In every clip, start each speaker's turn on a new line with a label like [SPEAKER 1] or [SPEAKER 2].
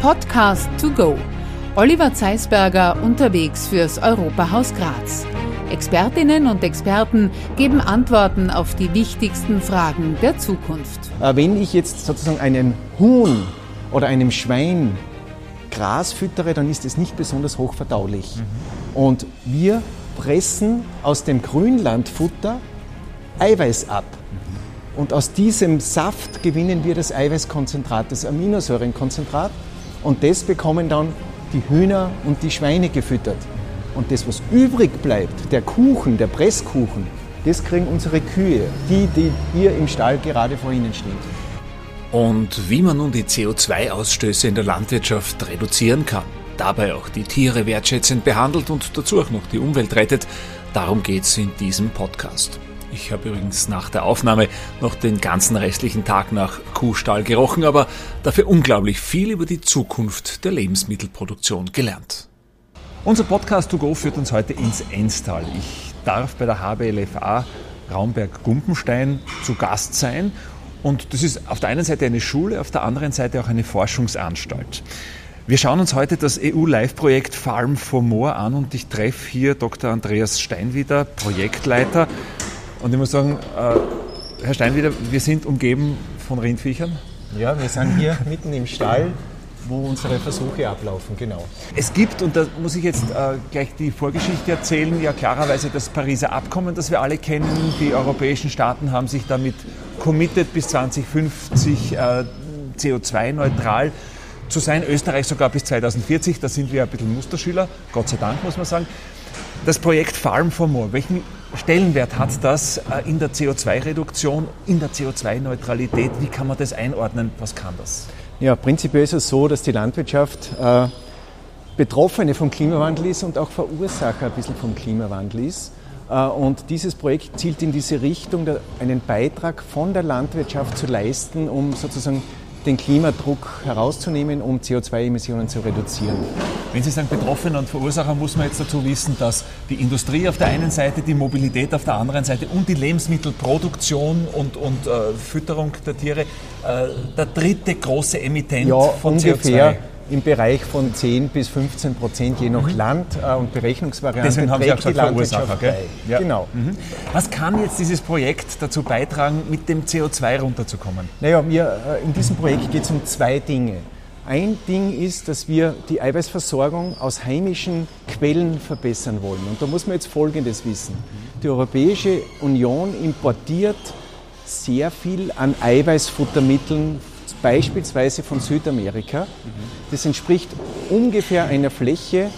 [SPEAKER 1] Podcast to go. Oliver Zeisberger unterwegs fürs Europahaus Graz. Expertinnen und Experten geben Antworten auf die wichtigsten Fragen der Zukunft.
[SPEAKER 2] Äh, wenn ich jetzt sozusagen einen Huhn oder einem Schwein Gras füttere, dann ist es nicht besonders hochverdaulich. Mhm. Und wir pressen aus dem Grünlandfutter Eiweiß ab. Mhm. Und aus diesem Saft gewinnen wir das Eiweißkonzentrat, das Aminosäurenkonzentrat. Und das bekommen dann die Hühner und die Schweine gefüttert. Und das, was übrig bleibt, der Kuchen, der Presskuchen, das kriegen unsere Kühe, die, die hier im Stall gerade vor ihnen stehen.
[SPEAKER 3] Und wie man nun die CO2-Ausstöße in der Landwirtschaft reduzieren kann, dabei auch die Tiere wertschätzend behandelt und dazu auch noch die Umwelt rettet, darum geht's in diesem Podcast. Ich habe übrigens nach der Aufnahme noch den ganzen restlichen Tag nach Kuhstall gerochen, aber dafür unglaublich viel über die Zukunft der Lebensmittelproduktion gelernt. Unser Podcast To Go führt uns heute ins Enstal. Ich darf bei der HBLFA Raumberg-Gumpenstein zu Gast sein. Und das ist auf der einen Seite eine Schule, auf der anderen Seite auch eine Forschungsanstalt. Wir schauen uns heute das EU-Live-Projekt Farm for More an und ich treffe hier Dr. Andreas Steinwieder, Projektleiter. Und ich muss sagen, äh, Herr Steinwieder, wir sind umgeben von Rindviechern.
[SPEAKER 2] Ja, wir sind hier mitten im Stall wo unsere Versuche ablaufen, genau.
[SPEAKER 3] Es gibt, und da muss ich jetzt äh, gleich die Vorgeschichte erzählen, ja klarerweise das Pariser Abkommen, das wir alle kennen. Die europäischen Staaten haben sich damit committed, bis 2050 äh, CO2-neutral zu sein. Österreich sogar bis 2040, da sind wir ein bisschen Musterschüler, Gott sei Dank muss man sagen. Das Projekt Farm for More, welchen Stellenwert hat das äh, in der CO2-Reduktion, in der CO2-Neutralität? Wie kann man das einordnen? Was kann das?
[SPEAKER 2] Ja, prinzipiell ist es so, dass die Landwirtschaft äh, Betroffene vom Klimawandel ist und auch Verursacher ein bisschen vom Klimawandel ist. Äh, und dieses Projekt zielt in diese Richtung, einen Beitrag von der Landwirtschaft zu leisten, um sozusagen den Klimadruck herauszunehmen, um CO2-Emissionen zu reduzieren.
[SPEAKER 3] Wenn Sie sagen Betroffene und Verursacher, muss man jetzt dazu wissen, dass die Industrie auf der einen Seite, die Mobilität auf der anderen Seite und die Lebensmittelproduktion und, und äh, Fütterung der Tiere äh, der dritte große Emittent
[SPEAKER 2] ja,
[SPEAKER 3] von
[SPEAKER 2] ungefähr. CO2 im Bereich von 10 bis 15 Prozent je nach mhm. Land äh, und Berechnungsvariante.
[SPEAKER 3] Deswegen haben Sie auch gesagt, Verursacher, gell?
[SPEAKER 2] Ja. Genau.
[SPEAKER 3] Mhm. Was kann jetzt dieses Projekt dazu beitragen, mit dem CO2 runterzukommen?
[SPEAKER 2] Naja, wir, äh, in diesem Projekt geht es um zwei Dinge. Ein Ding ist, dass wir die Eiweißversorgung aus heimischen Quellen verbessern wollen. Und da muss man jetzt Folgendes wissen. Die Europäische Union importiert sehr viel an Eiweißfuttermitteln beispielsweise von Südamerika. Das entspricht ungefähr einer Fläche,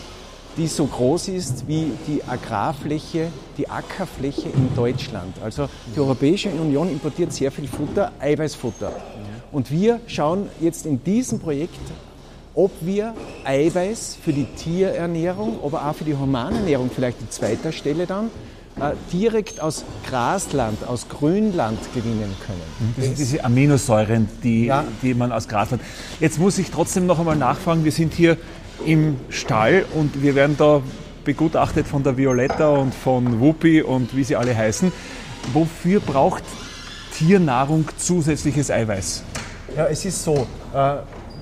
[SPEAKER 2] die so groß ist wie die Agrarfläche, die Ackerfläche in Deutschland. Also die Europäische Union importiert sehr viel Futter, Eiweißfutter. Und wir schauen jetzt in diesem Projekt, ob wir Eiweiß für die Tierernährung, aber auch für die Humanernährung vielleicht an zweiter Stelle dann direkt aus Grasland, aus Grünland gewinnen können.
[SPEAKER 3] Das sind diese Aminosäuren, die, ja. die man aus Grasland. Jetzt muss ich trotzdem noch einmal nachfragen, wir sind hier im Stall und wir werden da begutachtet von der Violetta und von Whoopi und wie sie alle heißen. Wofür braucht Tiernahrung zusätzliches Eiweiß?
[SPEAKER 2] Ja, es ist so. Äh,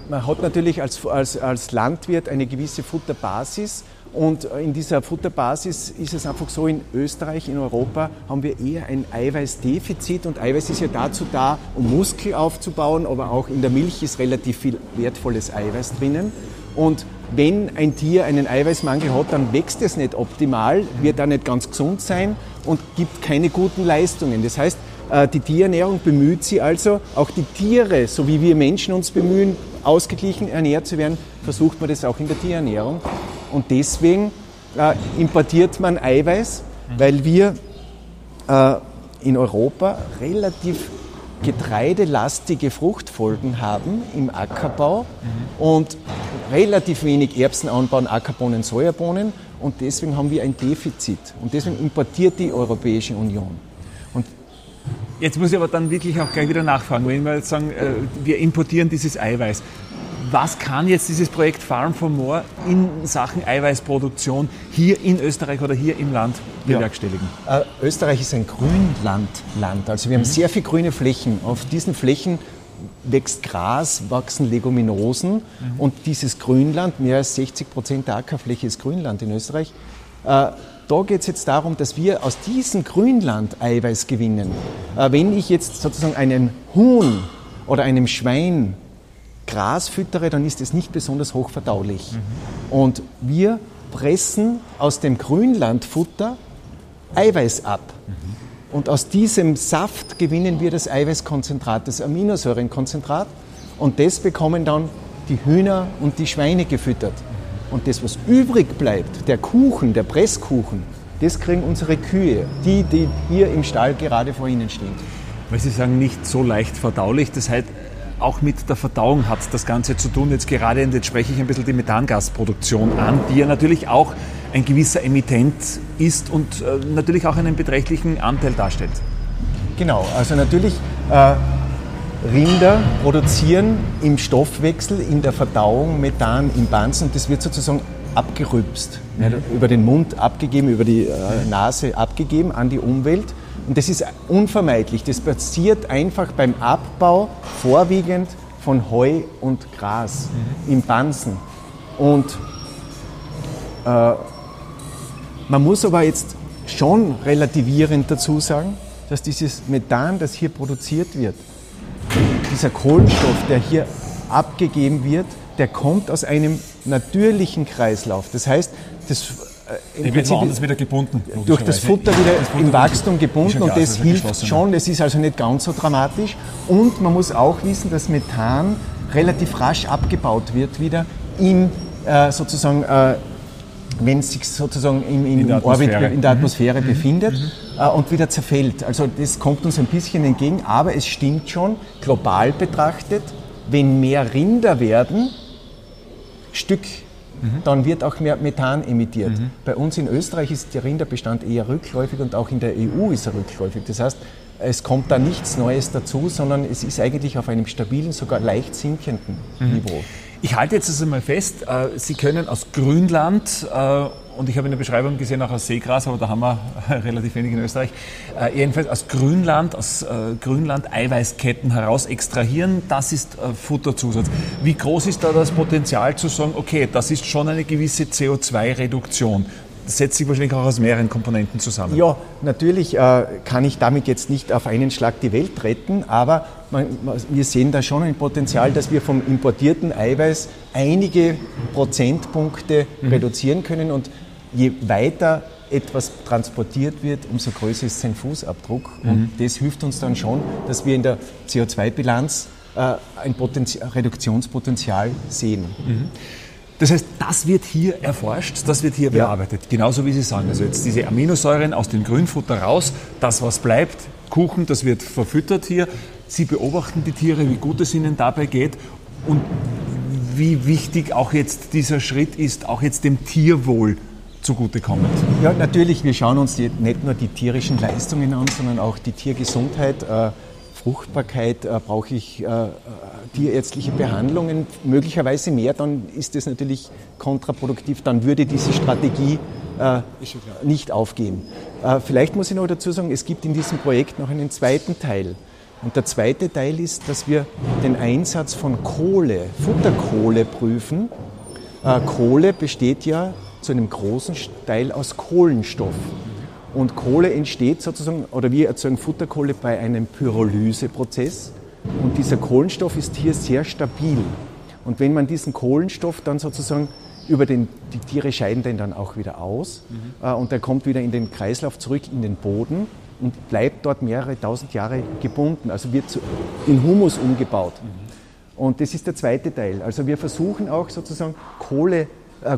[SPEAKER 2] man hat natürlich als, als, als Landwirt eine gewisse Futterbasis und in dieser Futterbasis ist es einfach so, in Österreich, in Europa haben wir eher ein Eiweißdefizit und Eiweiß ist ja dazu da, um Muskel aufzubauen, aber auch in der Milch ist relativ viel wertvolles Eiweiß drinnen. Und wenn ein Tier einen Eiweißmangel hat, dann wächst es nicht optimal, wird da nicht ganz gesund sein und gibt keine guten Leistungen. Das heißt, äh, die Tierernährung bemüht sie also, auch die Tiere, so wie wir Menschen uns bemühen, ausgeglichen ernährt zu werden, versucht man das auch in der Tierernährung. Und deswegen äh, importiert man Eiweiß, weil wir äh, in Europa relativ getreidelastige Fruchtfolgen haben im Ackerbau mhm. und relativ wenig Erbsen anbauen, Ackerbohnen, Sojabohnen und deswegen haben wir ein Defizit und deswegen importiert die Europäische Union.
[SPEAKER 3] Und Jetzt muss ich aber dann wirklich auch gleich wieder nachfragen, wenn wir jetzt sagen, äh, wir importieren dieses Eiweiß was kann jetzt dieses Projekt Farm for More in Sachen Eiweißproduktion hier in Österreich oder hier im Land bewerkstelligen?
[SPEAKER 2] Ja. Äh, Österreich ist ein Grünlandland. Also wir haben mhm. sehr viele grüne Flächen. Auf diesen Flächen wächst Gras, wachsen Leguminosen mhm. und dieses Grünland, mehr als 60 Prozent der Ackerfläche ist Grünland in Österreich, äh, da geht es jetzt darum, dass wir aus diesem Grünland Eiweiß gewinnen. Äh, wenn ich jetzt sozusagen einen Huhn oder einem Schwein Gras füttere, dann ist es nicht besonders hochverdaulich. Mhm. Und wir pressen aus dem Grünlandfutter Eiweiß ab. Mhm. Und aus diesem Saft gewinnen wir das Eiweißkonzentrat, das Aminosäurenkonzentrat. Und das bekommen dann die Hühner und die Schweine gefüttert. Und das, was übrig bleibt, der Kuchen, der Presskuchen, das kriegen unsere Kühe, die, die hier im Stall gerade vor Ihnen stehen.
[SPEAKER 3] Weil Sie sagen, nicht so leicht verdaulich. Das heißt, auch mit der Verdauung hat das Ganze zu tun. Jetzt gerade, und jetzt spreche ich ein bisschen die Methangasproduktion an, die ja natürlich auch ein gewisser Emittent ist und äh, natürlich auch einen beträchtlichen Anteil darstellt.
[SPEAKER 2] Genau, also natürlich äh, Rinder produzieren im Stoffwechsel, in der Verdauung Methan im Banzen das wird sozusagen abgerübst, mhm. über den Mund abgegeben, über die äh, Nase abgegeben an die Umwelt. Und das ist unvermeidlich. Das passiert einfach beim Abbau vorwiegend von Heu und Gras mhm. im Bansen. Und äh, man muss aber jetzt schon relativierend dazu sagen, dass dieses Methan, das hier produziert wird, dieser Kohlenstoff, der hier abgegeben wird, der kommt aus einem natürlichen Kreislauf. Das heißt, das
[SPEAKER 3] äh, im Prinzip woanders wieder gebunden.
[SPEAKER 2] Durch das Futter wieder das Futter im Wachstum gebunden und das hilft schon. Das ist also nicht ganz so dramatisch. Und man muss auch wissen, dass Methan relativ rasch abgebaut wird wieder in äh, sozusagen äh, wenn es sich sozusagen im, im in der Orbit, in der Atmosphäre mhm. befindet mhm. Äh, und wieder zerfällt. Also das kommt uns ein bisschen entgegen, aber es stimmt schon, global betrachtet, wenn mehr Rinder werden, Stück, mhm. dann wird auch mehr Methan emittiert. Mhm. Bei uns in Österreich ist der Rinderbestand eher rückläufig und auch in der EU ist er rückläufig. Das heißt, es kommt da nichts Neues dazu, sondern es ist eigentlich auf einem stabilen, sogar leicht sinkenden mhm. Niveau.
[SPEAKER 3] Ich halte jetzt also mal fest, äh, Sie können aus Grünland, äh, und ich habe in der Beschreibung gesehen auch aus Seegras, aber da haben wir relativ wenig in Österreich, äh, jedenfalls aus Grünland, aus Grünland Eiweißketten heraus extrahieren, das ist Futterzusatz. Wie groß ist da das Potenzial zu sagen, okay, das ist schon eine gewisse CO2-Reduktion? Das setzt sich wahrscheinlich auch aus mehreren Komponenten zusammen.
[SPEAKER 2] Ja, natürlich äh, kann ich damit jetzt nicht auf einen Schlag die Welt retten, aber man, wir sehen da schon ein Potenzial, dass wir vom importierten Eiweiß einige Prozentpunkte mhm. reduzieren können und je weiter etwas transportiert wird, umso größer ist sein Fußabdruck. Mhm. Und das hilft uns dann schon, dass wir in der CO2-Bilanz äh, ein Potenzial, Reduktionspotenzial sehen. Mhm.
[SPEAKER 3] Das heißt, das wird hier erforscht, das wird hier bearbeitet. Genauso wie Sie sagen. Also jetzt diese Aminosäuren aus dem Grünfutter raus, das was bleibt, Kuchen, das wird verfüttert hier. Sie beobachten die Tiere, wie gut es ihnen dabei geht und wie wichtig auch jetzt dieser Schritt ist, auch jetzt dem Tierwohl zugutekommen.
[SPEAKER 2] Ja, natürlich, wir schauen uns die, nicht nur die tierischen Leistungen an, sondern auch die Tiergesundheit. Äh, Fruchtbarkeit äh, brauche ich äh, tierärztliche Behandlungen, möglicherweise mehr, dann ist das natürlich kontraproduktiv, dann würde diese Strategie äh, nicht aufgehen. Äh, vielleicht muss ich noch dazu sagen, es gibt in diesem Projekt noch einen zweiten Teil. Und der zweite Teil ist, dass wir den Einsatz von Kohle, Futterkohle prüfen. Äh, Kohle besteht ja zu einem großen Teil aus Kohlenstoff. Und Kohle entsteht sozusagen, oder wir erzeugen Futterkohle bei einem Pyrolyseprozess. Und dieser Kohlenstoff ist hier sehr stabil. Und wenn man diesen Kohlenstoff dann sozusagen über den, die Tiere scheiden den dann auch wieder aus mhm. äh, und der kommt wieder in den Kreislauf zurück, in den Boden und bleibt dort mehrere tausend Jahre gebunden, also wird zu, in Humus umgebaut. Mhm. Und das ist der zweite Teil. Also wir versuchen auch sozusagen Kohle,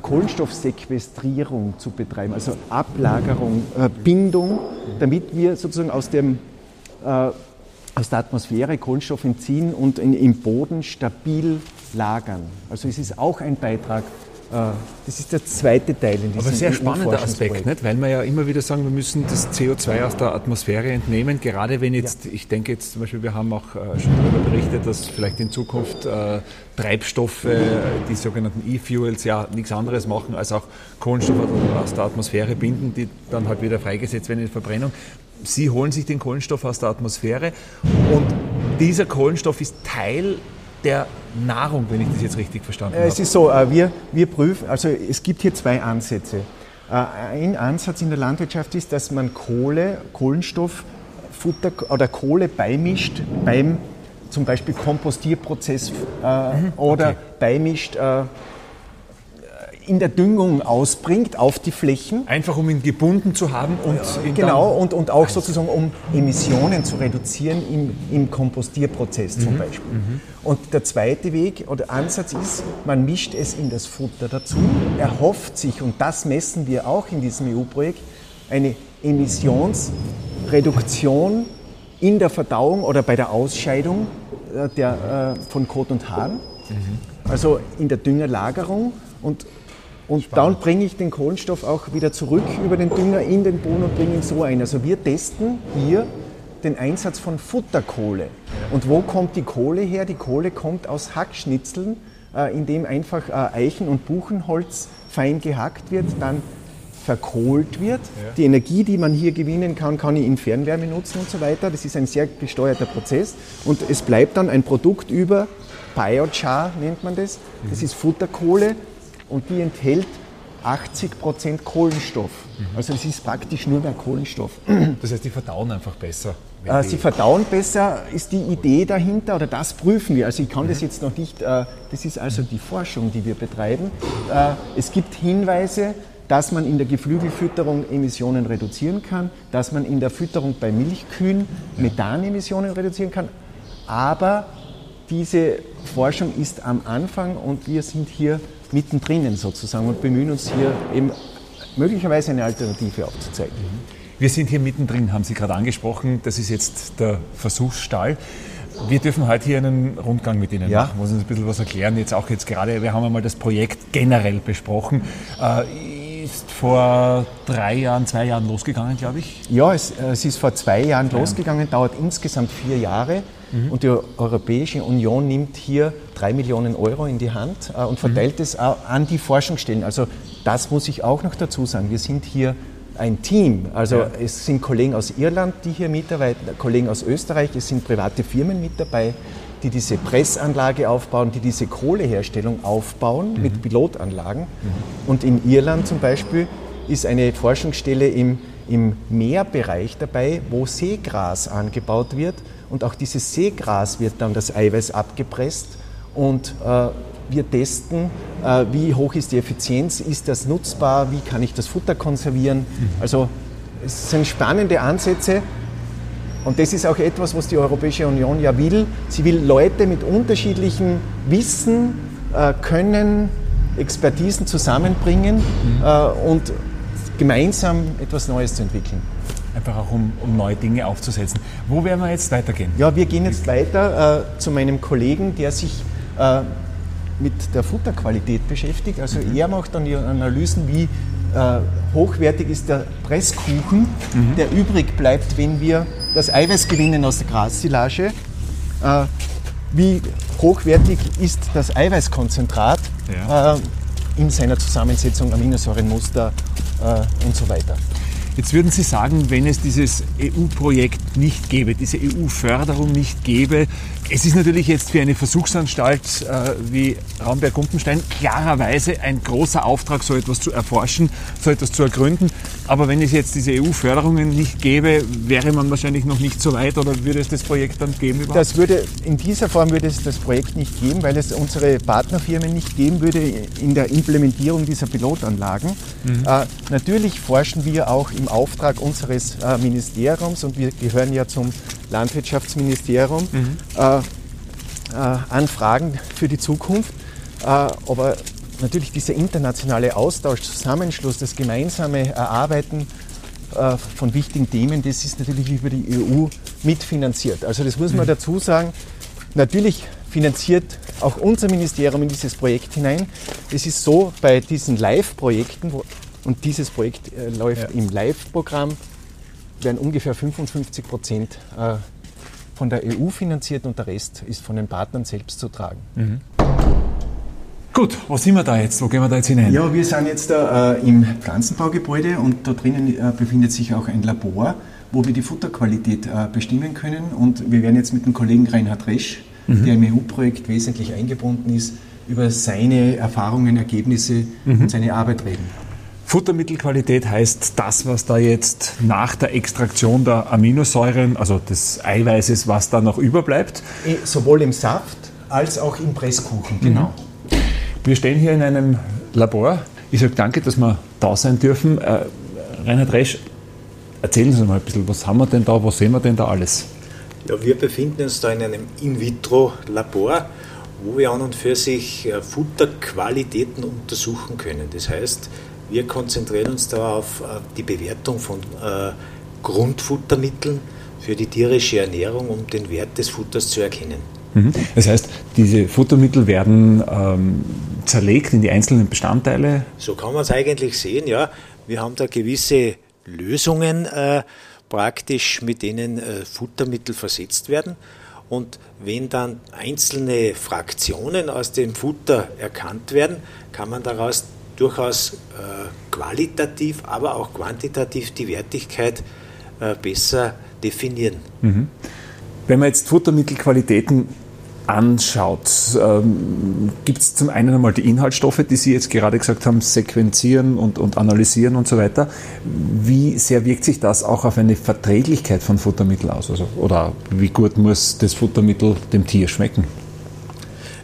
[SPEAKER 2] Kohlenstoffsequestrierung zu betreiben, also Ablagerung, äh, Bindung, damit wir sozusagen aus dem äh, aus der Atmosphäre Kohlenstoff entziehen und in, im Boden stabil lagern. Also es ist auch ein Beitrag äh, das ist der zweite Teil in diesem
[SPEAKER 3] Aber sehr spannender Aspekt, nicht? weil wir ja immer wieder sagen, wir müssen das CO2 aus der Atmosphäre entnehmen, gerade wenn jetzt, ja. ich denke jetzt zum Beispiel, wir haben auch äh, schon darüber berichtet, dass vielleicht in Zukunft äh, Treibstoffe, die sogenannten E-Fuels, ja nichts anderes machen, als auch Kohlenstoff aus der Atmosphäre binden, die dann halt wieder freigesetzt werden in der Verbrennung. Sie holen sich den Kohlenstoff aus der Atmosphäre und dieser Kohlenstoff ist Teil der Nahrung, wenn ich das jetzt richtig verstanden habe.
[SPEAKER 2] Es ist so, äh, wir, wir prüfen, also es gibt hier zwei Ansätze. Äh, ein Ansatz in der Landwirtschaft ist, dass man Kohle, Kohlenstoff, Futter oder Kohle beimischt beim zum Beispiel Kompostierprozess äh, mhm, oder okay. beimischt äh, in der Düngung ausbringt auf die Flächen.
[SPEAKER 3] Einfach um ihn gebunden zu haben und
[SPEAKER 2] ja, genau und, und auch sozusagen um Emissionen zu reduzieren im, im Kompostierprozess zum mhm. Beispiel. Mhm. Und der zweite Weg oder Ansatz ist, man mischt es in das Futter dazu, erhofft sich und das messen wir auch in diesem EU-Projekt eine Emissionsreduktion in der Verdauung oder bei der Ausscheidung äh, der, äh, von Kot und Haaren, mhm. also in der Düngerlagerung und und Spannend. dann bringe ich den Kohlenstoff auch wieder zurück über den Dünger in den Boden und bringe ihn so ein. Also wir testen hier den Einsatz von Futterkohle. Und wo kommt die Kohle her? Die Kohle kommt aus Hackschnitzeln, äh, in dem einfach äh, Eichen- und Buchenholz fein gehackt wird, dann verkohlt wird. Ja. Die Energie, die man hier gewinnen kann, kann ich in Fernwärme nutzen und so weiter. Das ist ein sehr gesteuerter Prozess. Und es bleibt dann ein Produkt über, Biochar nennt man das. Das mhm. ist Futterkohle und die enthält 80 Prozent Kohlenstoff. Mhm. Also es ist praktisch nur mehr Kohlenstoff.
[SPEAKER 3] Das heißt, die verdauen einfach besser.
[SPEAKER 2] Äh, sie verdauen besser, ist die Idee dahinter oder das prüfen wir. Also ich kann mhm. das jetzt noch nicht, äh, das ist also die Forschung, die wir betreiben. Äh, es gibt Hinweise, dass man in der Geflügelfütterung Emissionen reduzieren kann, dass man in der Fütterung bei Milchkühen Methanemissionen reduzieren kann. Aber diese Forschung ist am Anfang und wir sind hier mittendrin sozusagen und bemühen uns hier eben möglicherweise eine Alternative aufzuzeigen.
[SPEAKER 3] Wir sind hier mittendrin, haben Sie gerade angesprochen. Das ist jetzt der Versuchsstall. Wir dürfen heute hier einen Rundgang mit Ihnen ja. machen, muss uns ein bisschen was erklären. Jetzt auch jetzt gerade, wir haben einmal das Projekt generell besprochen. Äh, ist vor drei Jahren, zwei Jahren losgegangen, glaube ich?
[SPEAKER 2] Ja, es, es, ist vor zwei Jahren ja. losgegangen, dauert insgesamt vier Jahre. Mhm. Und die Europäische Union nimmt hier drei Millionen Euro in die Hand äh, und verteilt mhm. es an die Forschungsstellen. Also das muss ich auch noch dazu sagen. Wir sind hier ein Team. Also ja. es sind Kollegen aus Irland, die hier mitarbeiten, Kollegen aus Österreich, es sind private Firmen mit dabei, die diese Pressanlage aufbauen, die diese Kohleherstellung aufbauen mhm. mit Pilotanlagen. Mhm. Und in Irland zum Beispiel ist eine Forschungsstelle im, im Meerbereich dabei, wo Seegras angebaut wird und auch dieses Seegras wird dann das Eiweiß abgepresst und äh, wir testen, äh, wie hoch ist die Effizienz, ist das nutzbar, wie kann ich das Futter konservieren. Mhm. Also es sind spannende Ansätze und das ist auch etwas, was die Europäische Union ja will. Sie will Leute mit unterschiedlichem Wissen, äh, Können, Expertisen zusammenbringen mhm. Äh, und gemeinsam etwas Neues zu entwickeln
[SPEAKER 3] einfach auch um, um, neue Dinge aufzusetzen. Wo werden wir jetzt weitergehen?
[SPEAKER 2] Ja, wir gehen jetzt weiter äh, zu meinem Kollegen, der sich äh, mit der Futterqualität beschäftigt. Also mhm. er macht dann die Analysen, wie äh, hochwertig ist der Presskuchen, mhm. der übrig bleibt, wenn wir das Eiweiß gewinnen aus der Grassilage. Äh, wie hochwertig ist das Eiweißkonzentrat ja. Äh, in seiner Zusammensetzung, Aminosäurenmuster äh, und so weiter.
[SPEAKER 3] Jetzt würden Sie sagen, wenn es dieses EU-Projekt nicht gäbe, diese EU-Förderung nicht gäbe, es ist natürlich jetzt für eine Versuchsanstalt äh, wie Raumberg-Gumpenstein klarerweise ein großer Auftrag, so etwas zu erforschen, so etwas zu ergründen. Aber wenn es jetzt diese EU-Förderungen nicht gäbe, wäre man wahrscheinlich noch nicht so weit oder würde es das Projekt dann geben
[SPEAKER 2] überhaupt? Das würde, in dieser Form würde es das Projekt nicht geben, weil es unsere Partnerfirmen nicht geben würde in der Implementierung dieser Pilotanlagen. Mhm. Äh, natürlich forschen wir auch im Auftrag unseres äh, Ministeriums und wir gehören ja zum Landwirtschaftsministerium mhm. äh, äh, Anfragen für die Zukunft. Äh, aber natürlich dieser internationale Austausch, Zusammenschluss, das gemeinsame Erarbeiten äh, von wichtigen Themen, das ist natürlich über die EU mitfinanziert. Also das muss man mhm. dazu sagen. Natürlich finanziert auch unser Ministerium in dieses Projekt hinein. Es ist so bei diesen Live-Projekten, und dieses Projekt äh, läuft ja. im Live-Programm, werden ungefähr 55 Prozent äh, von der EU finanziert und der Rest ist von den Partnern selbst zu tragen. Mhm.
[SPEAKER 3] Gut, wo sind wir da jetzt? Wo gehen wir da jetzt hinein?
[SPEAKER 2] Ja, wir sind jetzt da, äh, im Pflanzenbaugebäude und da drinnen äh, befindet sich auch ein Labor, wo wir die Futterqualität äh, bestimmen können. Und wir werden jetzt mit dem Kollegen Reinhard Resch, mhm. der im EU-Projekt wesentlich eingebunden ist, über seine Erfahrungen, Ergebnisse mhm. und seine Arbeit reden.
[SPEAKER 3] Futtermittelqualität heißt das, was da jetzt nach der Extraktion der Aminosäuren, also des Eiweißes, was da noch überbleibt?
[SPEAKER 2] Äh, sowohl im Saft als auch im Presskuchen,
[SPEAKER 3] genau. Mhm. Wir stehen hier in einem Labor. Ich sage danke, dass wir da sein dürfen. Äh, Reinhard Resch, erzählen Sie mal ein bisschen, was haben wir denn da, was sehen wir denn da alles?
[SPEAKER 4] Ja, wir befinden uns da in einem In-vitro-Labor, wo wir an und für sich äh, Futterqualitäten untersuchen können. Das heißt, wir konzentrieren uns da auf äh, die Bewertung von äh, Grundfuttermitteln für die tierische Ernährung, um den Wert des Futters zu erkennen.
[SPEAKER 3] Mhm. Das heißt, diese Futtermittel werden ähm, zerlegt in die einzelnen Bestandteile?
[SPEAKER 4] So kann man es eigentlich sehen, ja. Wir haben da gewisse Lösungen äh, praktisch, mit denen äh, Futtermittel versetzt werden. Und wenn dann einzelne Fraktionen aus dem Futter erkannt werden, kann man daraus durchaus äh, qualitativ, aber auch quantitativ die Wertigkeit äh, besser definieren. Mhm.
[SPEAKER 3] Wenn man jetzt Futtermittelqualitäten anschaut, ähm, gibt es zum einen einmal die Inhaltsstoffe, die Sie jetzt gerade gesagt haben, sequenzieren und, und analysieren und so weiter. Wie sehr wirkt sich das auch auf eine Verträglichkeit von Futtermitteln aus? Also, oder wie gut muss das Futtermittel dem Tier schmecken?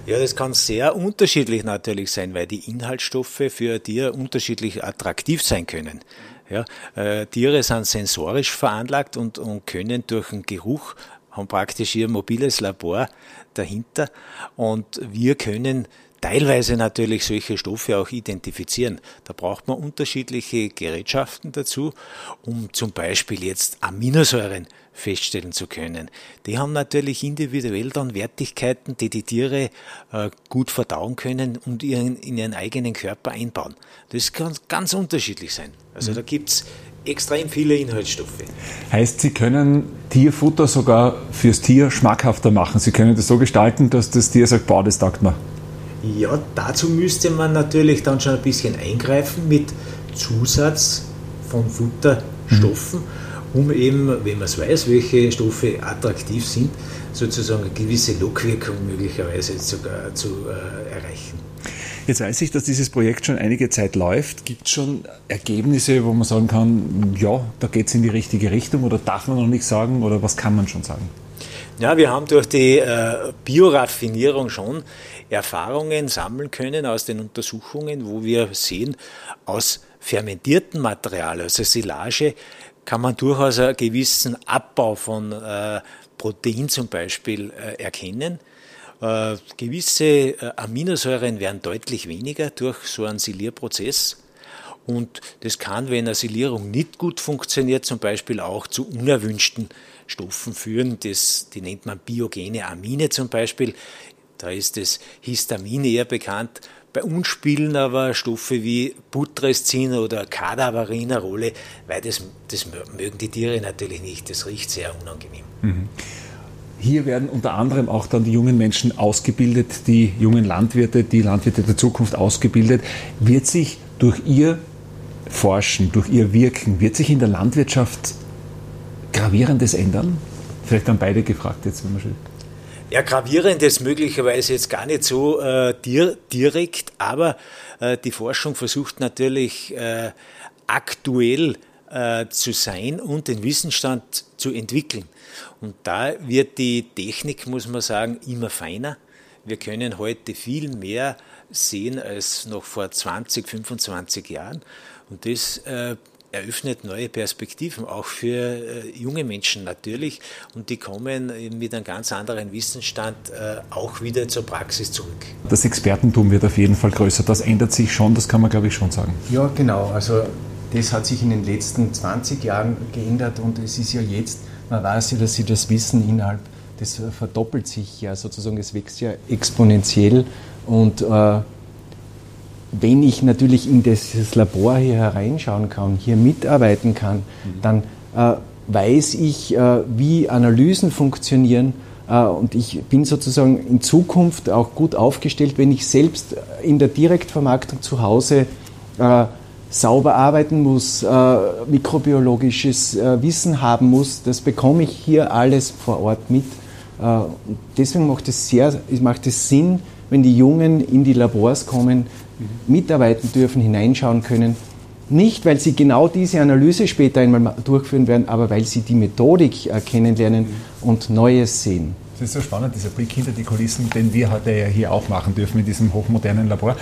[SPEAKER 4] Ja, das kann sehr unterschiedlich natürlich sein, weil die Inhaltsstoffe für ein Tier unterschiedlich attraktiv sein können. Ja, äh, Tiere sind sensorisch veranlagt und, und können durch den Geruch, haben praktisch ihr mobiles Labor dahinter und wir können teilweise natürlich solche Stoffe auch identifizieren. Da braucht man unterschiedliche Gerätschaften dazu, um zum Beispiel jetzt Aminosäuren feststellen zu können. Die haben natürlich individuell dann Wertigkeiten, die die Tiere äh, gut verdauen können und ihren, in ihren eigenen Körper einbauen. Das kann ganz unterschiedlich sein. Also mhm. da gibt es extrem viele Inhaltsstoffe.
[SPEAKER 3] Heißt, Sie können Tierfutter sogar fürs Tier schmackhafter machen. Sie können das so gestalten, dass das Tier sagt, boah, das taugt mir.
[SPEAKER 4] Ja, dazu müsste man natürlich dann schon ein bisschen eingreifen mit Zusatz von Futterstoffen. Mhm um eben, wenn man es weiß, welche Stoffe attraktiv sind, sozusagen eine gewisse Lockwirkung möglicherweise sogar zu äh, erreichen.
[SPEAKER 3] Jetzt weiß ich, dass dieses Projekt schon einige Zeit läuft. Gibt es schon Ergebnisse, wo man sagen kann, ja, da geht es in die richtige Richtung oder darf man noch nicht sagen oder was kann man schon sagen?
[SPEAKER 4] Ja, wir haben durch die äh, Bioraffinierung schon Erfahrungen sammeln können aus den Untersuchungen, wo wir sehen, aus fermentiertem Material, also Silage, kann man durchaus einen gewissen Abbau von äh, Protein zum Beispiel äh, erkennen. Äh, gewisse Aminosäuren werden deutlich weniger durch so einen Silierprozess. Und das kann, wenn eine Silierung nicht gut funktioniert, zum Beispiel auch zu unerwünschten Stoffen führen. Das, die nennt man biogene Amine zum Beispiel. Da ist das Histamin eher bekannt. Bei uns spielen aber Stoffe wie Putrescin oder Kadaverin eine Rolle, weil das, das mögen die Tiere natürlich nicht. Das riecht sehr unangenehm. Mhm.
[SPEAKER 3] Hier werden unter anderem auch dann die jungen Menschen ausgebildet, die jungen Landwirte, die Landwirte der Zukunft ausgebildet. Wird sich durch ihr Forschen, durch ihr Wirken, wird sich in der Landwirtschaft Gravierendes ändern? Vielleicht dann beide gefragt jetzt, wenn man schon.
[SPEAKER 4] Ja, gravierend ist möglicherweise jetzt gar nicht so äh, direkt, aber äh, die Forschung versucht natürlich äh, aktuell äh, zu sein und den Wissensstand zu entwickeln. Und da wird die Technik, muss man sagen, immer feiner. Wir können heute viel mehr sehen als noch vor 20, 25 Jahren. Und das äh, eröffnet neue Perspektiven, auch für äh, junge Menschen natürlich. Und die kommen mit einem ganz anderen Wissensstand äh, auch wieder zur Praxis zurück.
[SPEAKER 3] Das Expertentum wird auf jeden Fall größer. Das ändert sich schon, das kann man, glaube ich, schon sagen.
[SPEAKER 2] Ja, genau. Also das hat sich in den letzten 20 Jahren geändert und es ist ja jetzt, man weiß ja, dass sie das Wissen innerhalb, das verdoppelt sich ja sozusagen, es wächst ja exponentiell und äh, wenn ich natürlich in dieses Labor hier hereinschauen kann, hier mitarbeiten kann, mhm. dann äh, weiß ich, äh, wie Analysen funktionieren äh, und ich bin sozusagen in Zukunft auch gut aufgestellt, wenn ich selbst in der Direktvermarktung zu Hause äh, sauber arbeiten muss, äh, mikrobiologisches äh, Wissen haben muss, das bekomme ich hier alles vor Ort mit. Deswegen macht es, sehr, macht es Sinn, wenn die Jungen in die Labors kommen, mitarbeiten dürfen, hineinschauen können. Nicht, weil sie genau diese Analyse später einmal durchführen werden, aber weil sie die Methodik äh, kennenlernen und Neues sehen.
[SPEAKER 3] Das ist so spannend, dieser Blick hinter die Kulissen, den wir heute ja hier auch machen dürfen in diesem hochmodernen Labor.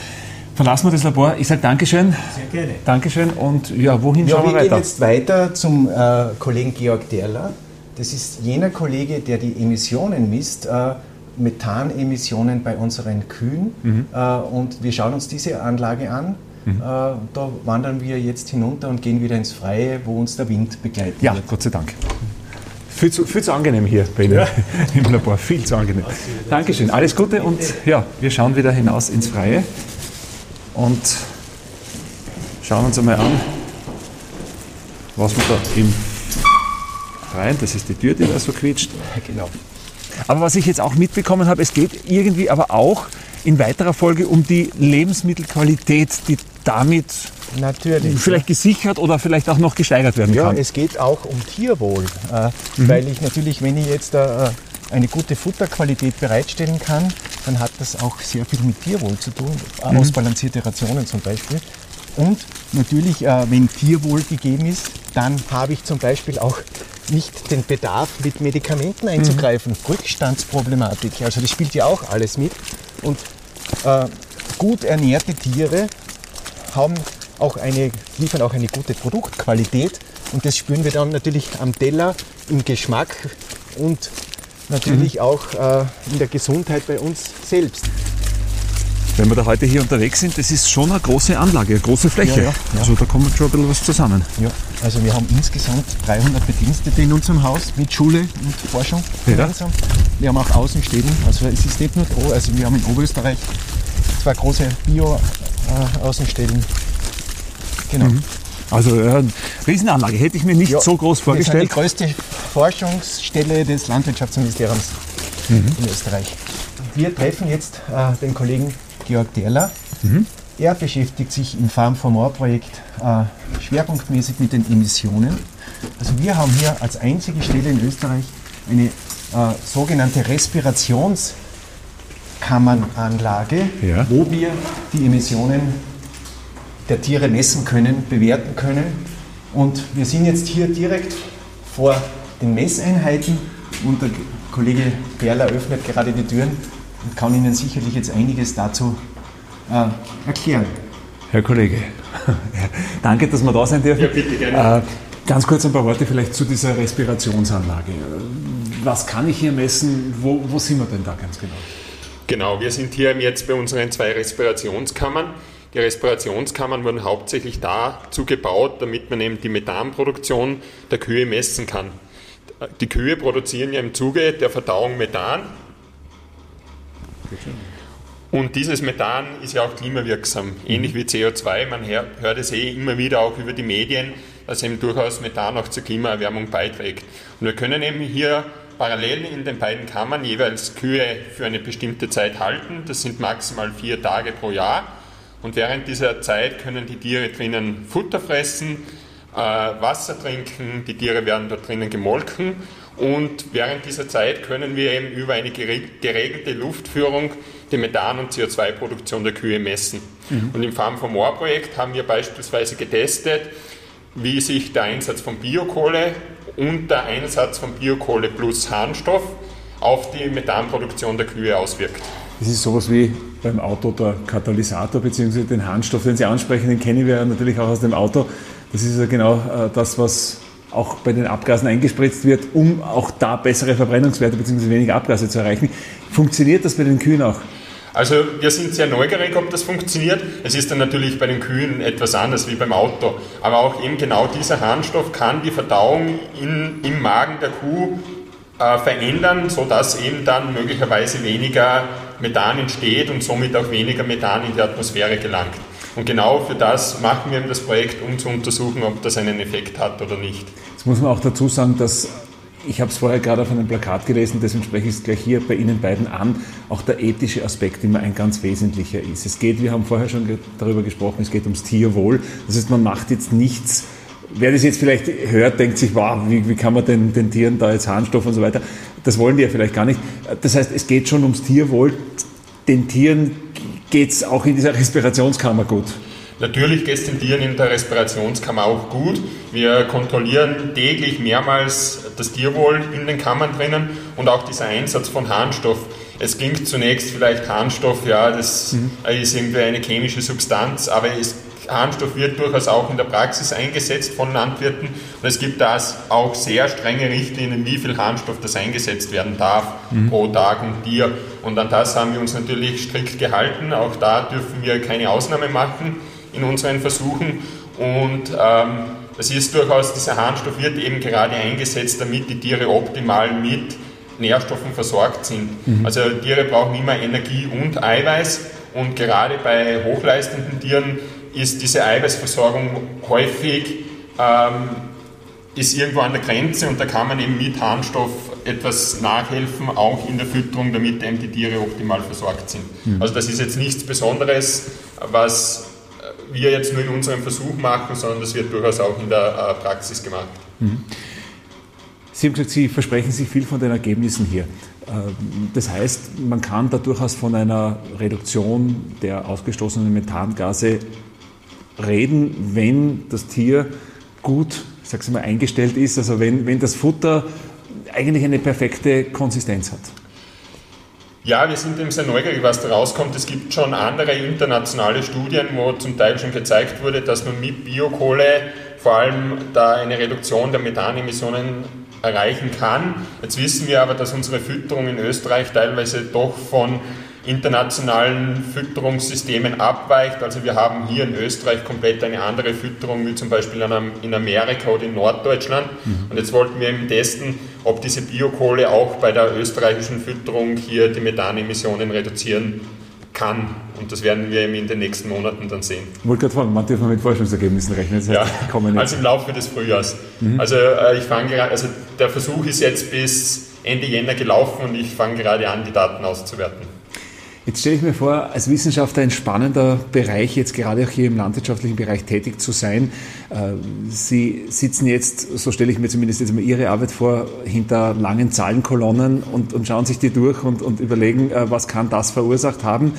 [SPEAKER 3] Verlassen wir das Labor. Ich sage Dankeschön.
[SPEAKER 2] Sehr gerne.
[SPEAKER 3] Dankeschön. Und ja, wohin
[SPEAKER 2] ja,
[SPEAKER 3] schauen wir,
[SPEAKER 2] wir
[SPEAKER 3] weiter?
[SPEAKER 2] gehen jetzt weiter zum äh, Kollegen Georg Derler. Das ist jener Kollege, der die Emissionen misst, äh, Methanemissionen bei unseren Kühen. Mhm. Äh, und wir schauen uns diese Anlage an. Mhm. Äh, da wandern wir jetzt hinunter und gehen wieder ins Freie, wo uns der Wind begleitet.
[SPEAKER 3] Ja, Gott sei Dank. Viel zu, viel zu angenehm hier bei Ihnen ja. im Labor, viel zu angenehm. Dankeschön, alles Gute und ja, wir schauen wieder hinaus ins Freie und schauen uns einmal an, was wir da im Freien, das ist die Tür, die da so quietscht. Genau. Aber was ich jetzt auch mitbekommen habe, es geht irgendwie aber auch in weiterer Folge um die Lebensmittelqualität, die damit Natürlich, vielleicht gesichert oder vielleicht auch noch gesteigert werden
[SPEAKER 2] ja,
[SPEAKER 3] kann.
[SPEAKER 2] Ja, es geht auch um Tierwohl, äh, mhm. weil ich natürlich, wenn ich jetzt äh, eine gute Futterqualität bereitstellen kann, dann hat das auch sehr viel mit Tierwohl zu tun, mhm. ausbalancierte Rationen zum Beispiel. Und natürlich, äh, wenn Tierwohl gegeben ist, dann habe ich zum Beispiel auch nicht den Bedarf, mit Medikamenten einzugreifen. Mhm. Rückstandsproblematik, also das spielt ja auch alles mit. Und äh, gut ernährte Tiere haben auch eine, liefern auch eine gute Produktqualität und das spüren wir dann natürlich am Teller, im Geschmack und natürlich mhm. auch äh, in der Gesundheit bei uns selbst.
[SPEAKER 3] Wenn wir da heute hier unterwegs sind, das ist schon eine große Anlage, eine große Fläche. Ja, ja, Also da kommt schon ein bisschen was zusammen.
[SPEAKER 2] Ja, also wir haben insgesamt 300 Bedienstete in unserem Haus mit Schule und Forschung gemeinsam. Wir haben auch Außenstädten, also es ist nicht nur also wir haben in Oberösterreich zwei große Bio-Außenstellen.
[SPEAKER 3] Genau. Mhm. Also äh, Riesenanlage, hätte ich mir nicht ja, so groß vorgestellt.
[SPEAKER 2] Das ist die größte Forschungsstelle des Landwirtschaftsministeriums mhm. in Österreich. Wir treffen jetzt äh, den Kollegen Georg Derler. Mhm. Er beschäftigt sich im Farm for More Projekt äh, schwerpunktmäßig mit den Emissionen. Also wir haben hier als einzige Stelle in Österreich eine äh, sogenannte Respirationskammernanlage, ja. wo wir die Emissionen der Tiere messen können, bewerten können. Und wir sind jetzt hier direkt vor den Messeinheiten und der Kollege Perler öffnet gerade die Türen und kann Ihnen sicherlich jetzt einiges dazu äh, erklären.
[SPEAKER 3] Herr Kollege, danke, dass wir da sein dürfen. Ja, bitte, gerne. Äh, ganz kurz ein paar Worte vielleicht zu dieser Respirationsanlage. Was kann ich hier messen? Wo, wo sind wir denn da ganz genau?
[SPEAKER 5] Genau, wir sind hier jetzt bei unseren zwei Respirationskammern. Die Respirationskammern wurden hauptsächlich dazu gebaut, damit man eben die Methanproduktion der Kühe messen kann. Die Kühe produzieren ja im Zuge der Verdauung Methan und dieses Methan ist ja auch klimawirksam, ähnlich wie CO2. Man hört es eh immer wieder auch über die Medien, dass eben durchaus Methan auch zur Klimaerwärmung beiträgt. Und wir können eben hier parallel in den beiden Kammern jeweils Kühe für eine bestimmte Zeit halten. Das sind maximal vier Tage pro Jahr. Und während dieser Zeit können die Tiere drinnen Futter fressen, äh, Wasser trinken, die Tiere werden dort drinnen gemolken und während dieser Zeit können wir eben über eine geregelte Luftführung die Methan- und CO2-Produktion der Kühe messen. Mhm. Und im Farm for More Projekt haben wir beispielsweise getestet, wie sich der Einsatz von Biokohle und der Einsatz von Biokohle plus Harnstoff auf die Methanproduktion der Kühe auswirkt.
[SPEAKER 3] Das ist sowas wie beim Auto der Katalysator bzw. den Harnstoff, den Sie ansprechen, den kennen wir natürlich auch aus dem Auto. Das ist ja genau äh, das, was auch bei den Abgasen eingespritzt wird, um auch da bessere Verbrennungswerte bzw. weniger Abgase zu erreichen. Funktioniert das bei den Kühen auch?
[SPEAKER 5] Also wir sind sehr neugierig, ob das funktioniert. Es ist dann natürlich bei den Kühen etwas anders wie beim Auto. Aber auch eben genau dieser Harnstoff kann die Verdauung in, im Magen der Kuh äh, verändern, sodass eben dann möglicherweise weniger Methan entsteht und somit auch weniger Methan in die Atmosphäre gelangt. Und genau für das machen wir das Projekt, um zu untersuchen, ob das einen Effekt hat oder nicht.
[SPEAKER 3] Muss man auch dazu sagen, dass ich habe es vorher gerade auf einem Plakat gelesen, deswegen spreche ich es gleich hier bei Ihnen beiden an, auch der ethische Aspekt immer ein ganz wesentlicher ist. Es geht, wir haben vorher schon darüber gesprochen, es geht ums Tierwohl. Das heißt, man macht jetzt nichts, wer das jetzt vielleicht hört, denkt sich, wow, wie, wie kann man den, den Tieren da jetzt Harnstoff und so weiter. Das wollen die ja vielleicht gar nicht. Das heißt, es geht schon ums Tierwohl. Den Tieren geht es auch in dieser Respirationskammer gut.
[SPEAKER 5] Natürlich geht es den Tieren in der Respirationskammer auch gut. Wir kontrollieren täglich mehrmals das Tierwohl in den Kammern drinnen und auch dieser Einsatz von Harnstoff. Es klingt zunächst vielleicht Harnstoff, ja, das mhm. ist irgendwie eine chemische Substanz, aber es, Harnstoff wird durchaus auch in der Praxis eingesetzt von Landwirten und es gibt da auch sehr strenge Richtlinien, wie viel Harnstoff das eingesetzt werden darf mhm. pro Tag und Tier. Und an das haben wir uns natürlich strikt gehalten. Auch da dürfen wir keine Ausnahme machen in unseren Versuchen. Und ähm, das ist durchaus, dieser Harnstoff wird eben gerade eingesetzt, damit die Tiere optimal mit Nährstoffen versorgt sind. Mhm. Also Tiere brauchen immer Energie und Eiweiß und gerade bei hochleistenden Tieren ist diese Eiweißversorgung häufig ähm, ist irgendwo an der Grenze und da kann man eben mit Harnstoff etwas nachhelfen, auch in der Fütterung, damit eben die Tiere optimal versorgt sind. Mhm. Also das ist jetzt nichts Besonderes, was wir jetzt nur in unserem Versuch machen, sondern das wird durchaus auch in der äh, Praxis gemacht. Mhm.
[SPEAKER 3] Sie haben gesagt, Sie versprechen sich viel von den Ergebnissen hier. Ähm, das heißt, man kann da durchaus von einer Reduktion der ausgestoßenen Methangase reden, wenn das Tier gut, sag's mal, eingestellt ist, also wenn, wenn das Futter eigentlich eine perfekte Konsistenz hat.
[SPEAKER 5] Ja, wir sind eben sehr neugierig, was da rauskommt. Es gibt schon andere internationale Studien, wo zum Teil schon gezeigt wurde, dass man mit Biokohle vor allem da eine Reduktion der Methanemissionen erreichen kann. Jetzt wissen wir aber, dass unsere Fütterung in Österreich teilweise doch von internationalen Fütterungssystemen abweicht. Also wir haben hier in Österreich komplett eine andere Fütterung wie zum Beispiel in Amerika oder in Norddeutschland. Mhm. Und jetzt wollten wir eben testen, ob diese Biokohle auch bei der österreichischen Fütterung hier die Methanemissionen reduzieren kann. Und das werden wir eben in den nächsten Monaten dann sehen.
[SPEAKER 3] Ich wollte gerade fragen, dürfen wir mit Forschungsergebnissen rechnen?
[SPEAKER 5] Das heißt, ja, also im Laufe des Frühjahrs. Mhm. Also äh, ich fange gerade, also der Versuch ist jetzt bis Ende Jänner gelaufen und ich fange gerade an, die Daten auszuwerten.
[SPEAKER 3] Jetzt stelle ich mir vor, als Wissenschaftler ein spannender Bereich, jetzt gerade auch hier im landwirtschaftlichen Bereich tätig zu sein. Äh, Sie sitzen jetzt, so stelle ich mir zumindest jetzt mal Ihre Arbeit vor, hinter langen Zahlenkolonnen und, und schauen sich die durch und, und überlegen, äh, was kann das verursacht haben.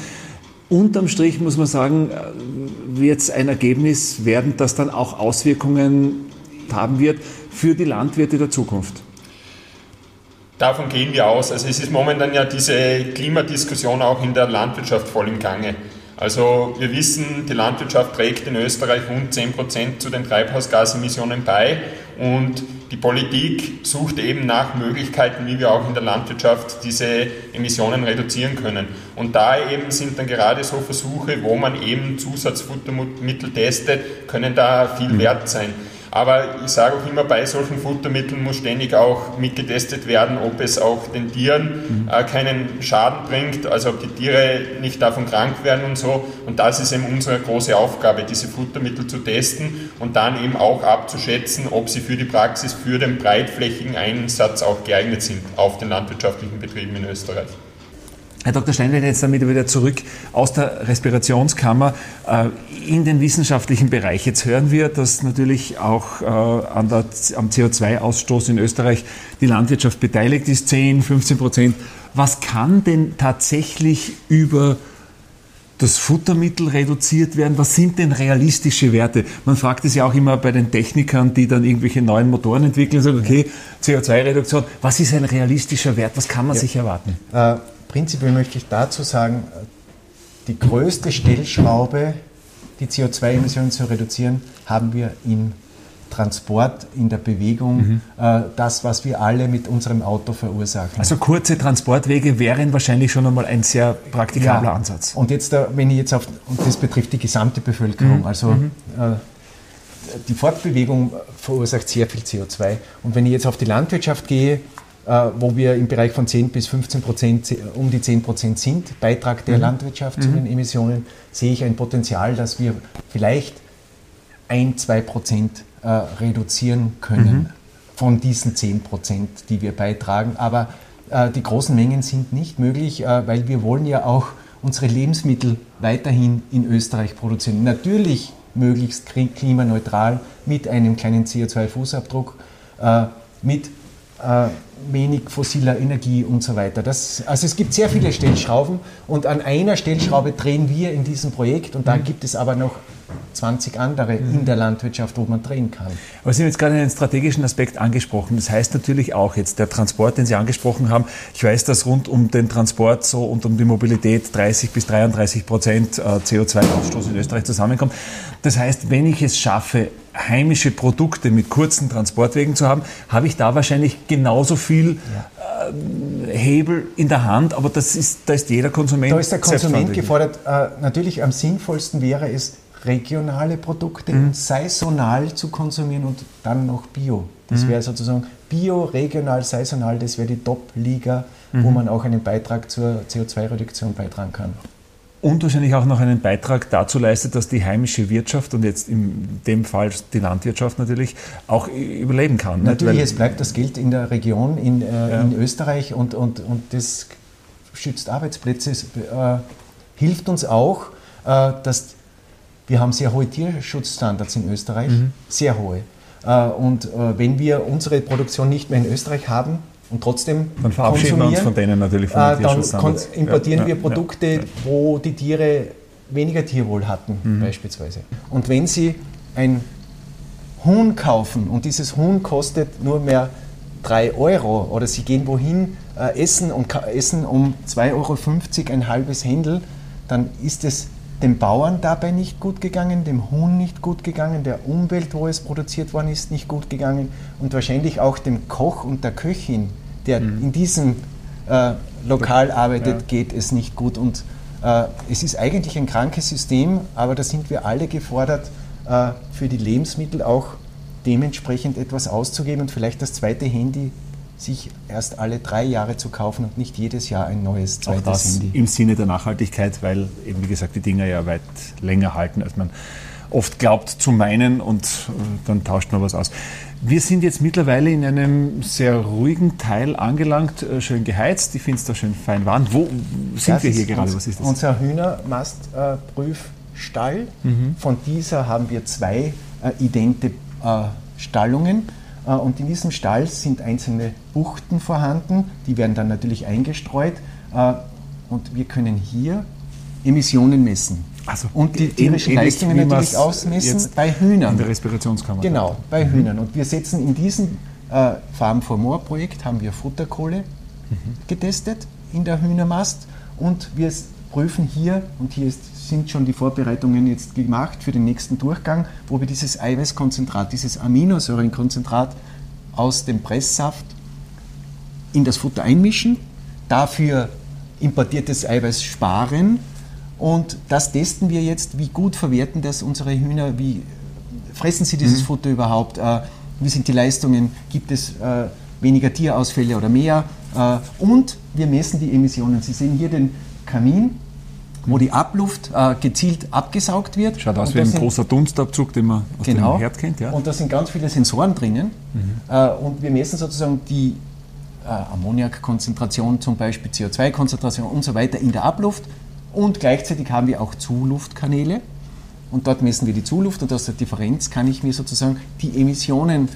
[SPEAKER 3] Unterm Strich muss man sagen, äh, wird es ein Ergebnis werden, das dann auch Auswirkungen haben wird für die Landwirte der Zukunft.
[SPEAKER 5] Davon gehen wir aus. Also es ist momentan ja diese Klimadiskussion auch in der Landwirtschaft voll im Gange. Also wir wissen, die Landwirtschaft trägt in Österreich rund 10 Prozent zu den Treibhausgasemissionen bei und die Politik sucht eben nach Möglichkeiten, wie wir auch in der Landwirtschaft diese Emissionen reduzieren können. Und da eben sind dann gerade so Versuche, wo man eben Zusatzfuttermittel testet, können da viel mhm. wert sein. Aber ich sage auch immer, bei solchen Futtermitteln muss ständig auch mitgetestet werden, ob es auch den Tieren mhm. äh, keinen Schaden bringt, also ob die Tiere nicht davon krank werden und so. Und das ist eben unsere große Aufgabe, diese Futtermittel zu testen und dann eben auch abzuschätzen, ob sie für die Praxis, für den breitflächigen Einsatz auch geeignet sind auf den landwirtschaftlichen Betrieben in Österreich.
[SPEAKER 3] Herr Dr. Steinlein, jetzt damit wieder zurück aus der Respirationskammer äh, in den wissenschaftlichen Bereich. Jetzt hören wir, dass natürlich auch äh, an der, am CO2-Ausstoß in Österreich die Landwirtschaft beteiligt ist, 10, 15 Prozent. Was kann denn tatsächlich über das Futtermittel reduziert werden? Was sind denn realistische Werte? Man fragt es ja auch immer bei den Technikern, die dann irgendwelche neuen Motoren entwickeln sagen, okay, CO2-Reduktion, was ist ein realistischer Wert? Was kann man ja. sich erwarten?
[SPEAKER 2] Äh, prinzipiell möchte ich dazu sagen, die größte Stellschraube, die CO2-Emissionen zu reduzieren, haben wir im Transport, in der Bewegung, mhm. äh, das, was wir alle mit unserem Auto verursachen.
[SPEAKER 3] Also kurze Transportwege wären wahrscheinlich schon einmal ein sehr praktikabler
[SPEAKER 2] ja.
[SPEAKER 3] Ansatz.
[SPEAKER 2] Und jetzt, äh, wenn ich jetzt auf, und das betrifft die gesamte Bevölkerung, mhm. also mhm. Äh, die Fortbewegung verursacht sehr viel CO2. Und wenn ich jetzt auf die Landwirtschaft gehe, wo wir im Bereich von 10 bis 15 Prozent, um die 10 Prozent sind, Beitrag der mhm. Landwirtschaft zu mhm. den Emissionen, sehe ich ein Potenzial, dass wir vielleicht ein, zwei Prozent äh, reduzieren können. von diesen 10 Prozent, die wir beitragen. Aber äh, die großen Mengen sind nicht möglich, äh, weil wir wollen ja auch unsere Lebensmittel weiterhin in Österreich produzieren. Natürlich möglichst klimaneutral mit einem kleinen CO2-Fußabdruck, äh, mit äh, wenig fossiler Energie und so weiter. Das, also es gibt sehr viele Stellschrauben und an einer Stellschraube drehen wir in diesem Projekt und dann mhm. gibt es aber noch 20 andere in der Landwirtschaft, wo man drehen kann.
[SPEAKER 3] Aber Sie haben jetzt gerade einen strategischen Aspekt angesprochen. Das heißt natürlich auch jetzt der Transport, den Sie angesprochen haben. Ich weiß, dass rund um den Transport so und um die Mobilität 30 bis 33 Prozent äh, CO2-Ausstoß in Österreich zusammenkommt. Das heißt, wenn ich es schaffe, heimische Produkte mit kurzen Transportwegen zu haben, habe ich da wahrscheinlich genauso viel ja. äh, Hebel in der Hand, aber das ist, da ist jeder Konsument.
[SPEAKER 2] Da ist der Konsument gefordert. Äh, natürlich am sinnvollsten wäre es, regionale Produkte mhm. saisonal zu konsumieren und dann noch Bio. Das mhm. wäre sozusagen Bio, regional, saisonal, das wäre die Top-Liga, mhm. wo man auch einen Beitrag zur CO2-Reduktion beitragen kann.
[SPEAKER 3] Und wahrscheinlich auch noch einen Beitrag dazu leistet, dass die heimische Wirtschaft und jetzt in dem Fall die Landwirtschaft natürlich auch überleben kann.
[SPEAKER 2] Natürlich, es bleibt das Geld in der Region, in, äh, ja. in Österreich und, und, und das schützt Arbeitsplätze, äh, hilft uns auch, äh, dass wir haben sehr hohe Tierschutzstandards in Österreich, mhm. sehr hohe. Äh, und äh, wenn wir unsere Produktion nicht mehr in Österreich haben und trotzdem
[SPEAKER 3] dann verabschieden wir uns von denen natürlich von
[SPEAKER 2] den äh, Tierschutzstandards. Dann importieren ja, wir Produkte, ja, ja. wo die Tiere weniger Tierwohl hatten, mhm. beispielsweise. Und wenn Sie ein Huhn kaufen und dieses Huhn kostet nur mehr 3 Euro oder Sie gehen wohin äh, essen und essen um 2,50 Euro ein halbes Händel, dann ist es dem Bauern dabei nicht gut gegangen, dem Huhn nicht gut gegangen, der Umwelt, wo es produziert worden ist, nicht gut gegangen und wahrscheinlich auch dem Koch und der Köchin, der mhm. in diesem äh, Lokal arbeitet, ja. geht es nicht gut. Und äh, es ist eigentlich ein krankes System, aber da sind wir alle gefordert, äh, für die Lebensmittel auch dementsprechend etwas auszugeben und vielleicht das zweite Handy sich erst alle drei Jahre zu kaufen und nicht jedes Jahr ein neues zweites Auch das Handy.
[SPEAKER 3] Im Sinne der Nachhaltigkeit, weil eben wie gesagt die Dinger ja weit länger halten, als man oft glaubt zu meinen und äh, dann tauscht man was aus. Wir sind jetzt mittlerweile in einem sehr ruhigen Teil angelangt, äh, schön geheizt, die Fenster schön fein warm. Wo sind das wir hier gerade?
[SPEAKER 2] Was ist das? Unser Hühnermastprüfstall. Mhm. Von dieser haben wir zwei äh, idente äh, Stallungen. Äh, und in diesem Stall sind einzelne Buchten vorhanden, die werden dann natürlich eingestreut. Äh, und wir können hier Emissionen messen. Also und die tierischen Leistungen natürlich ausmessen bei Hühnern.
[SPEAKER 3] In der Respirationskammer.
[SPEAKER 2] Genau, bei mhm. Hühnern. Und wir setzen in diesem äh, Farm for More Projekt haben wir Futterkohle mhm. getestet in der Hühnermast und wir prüfen hier, und hier ist sind schon die Vorbereitungen jetzt gemacht für den nächsten Durchgang, wo wir dieses Eiweißkonzentrat, dieses Aminosäurenkonzentrat aus dem Presssaft in das Futter einmischen, dafür importiertes Eiweiß sparen und das testen wir jetzt, wie gut verwerten das unsere Hühner, wie fressen sie dieses mhm. Futter überhaupt, äh, wie sind die Leistungen, gibt es äh, weniger Tierausfälle oder mehr äh, und wir messen die Emissionen. Sie sehen hier den Kamin, wo die Abluft äh, gezielt abgesaugt wird.
[SPEAKER 3] Schaut aus wie ein großer Dunstabzug, den man aus
[SPEAKER 2] genau,
[SPEAKER 3] dem Herd kennt.
[SPEAKER 2] Ja. Und da sind ganz viele Sensoren drinnen. Mhm. Äh, und wir messen sozusagen die äh, Ammoniakkonzentration, zum Beispiel CO2-Konzentration und so weiter in der Abluft. Und gleichzeitig haben wir auch Zuluftkanäle. Und dort messen wir die Zuluft und aus der Differenz kann ich mir sozusagen die Emissionen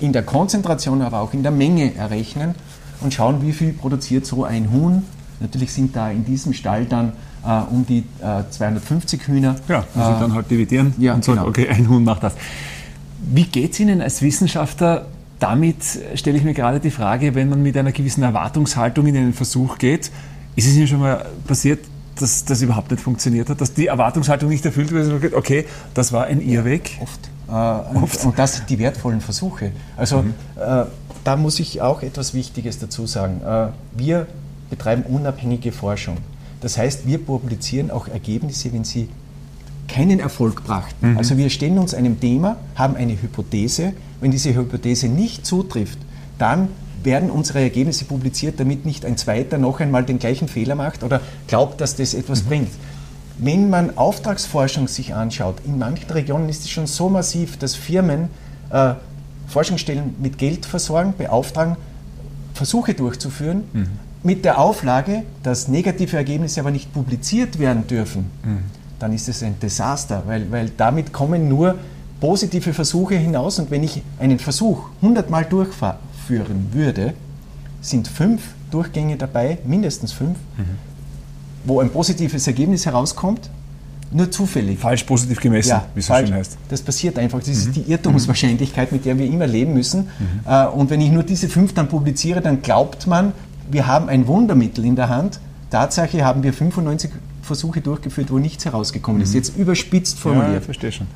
[SPEAKER 2] in der Konzentration, aber auch in der Menge errechnen und schauen, wie viel produziert so ein Huhn. Natürlich sind da in diesem Stall dann um die äh, 250 Hühner.
[SPEAKER 3] Ja, muss ich dann halt dividieren
[SPEAKER 2] ja, und sagen,
[SPEAKER 3] genau. okay, ein Huhn macht das. Wie geht es Ihnen als Wissenschaftler damit, stelle ich mir gerade die Frage, wenn man mit einer gewissen Erwartungshaltung in einen Versuch geht, ist es Ihnen schon mal passiert, dass das überhaupt nicht funktioniert hat, dass die Erwartungshaltung nicht erfüllt wird, okay, das war ein Irrweg?
[SPEAKER 2] Oft. Äh, oft. Und das sind die wertvollen Versuche. Also mhm. äh, da muss ich auch etwas Wichtiges dazu sagen. Äh, wir betreiben unabhängige Forschung. Das heißt, wir publizieren auch Ergebnisse, wenn sie keinen Erfolg brachten. Mhm. Also wir stellen uns einem Thema, haben eine Hypothese. Wenn diese Hypothese nicht zutrifft, dann werden unsere Ergebnisse publiziert, damit nicht ein zweiter noch einmal den gleichen Fehler macht oder glaubt, dass das etwas mhm. bringt. Wenn man Auftragsforschung sich anschaut, in manchen Regionen ist es schon so massiv, dass Firmen äh, Forschungsstellen mit Geld versorgen, beauftragen, Versuche durchzuführen, mhm. Mit der Auflage, dass negative Ergebnisse aber nicht publiziert werden dürfen. Mhm. Dann ist es ein Desaster, weil, weil damit kommen nur positive Versuche hinaus und wenn ich einen Versuch 100 Mal durchführen würde, sind fünf Durchgänge dabei, mindestens fünf, mhm. wo ein positives Ergebnis herauskommt, nur zufällig.
[SPEAKER 3] Falsch positiv gemessen,
[SPEAKER 2] ja, wie es so schön heißt. Das passiert einfach. Das ist mhm. die Irrtumswahrscheinlichkeit, mit der wir immer leben müssen. Mhm. Äh, und wenn ich nur diese fünf dann publiziere, dann glaubt man, wir haben ein Wundermittel in der Hand. Tatsache haben wir 95 Versuche durchgeführt, wo nichts herausgekommen ist. Mhm. Jetzt überspitzt formuliert. Ja,
[SPEAKER 3] verstehe schon.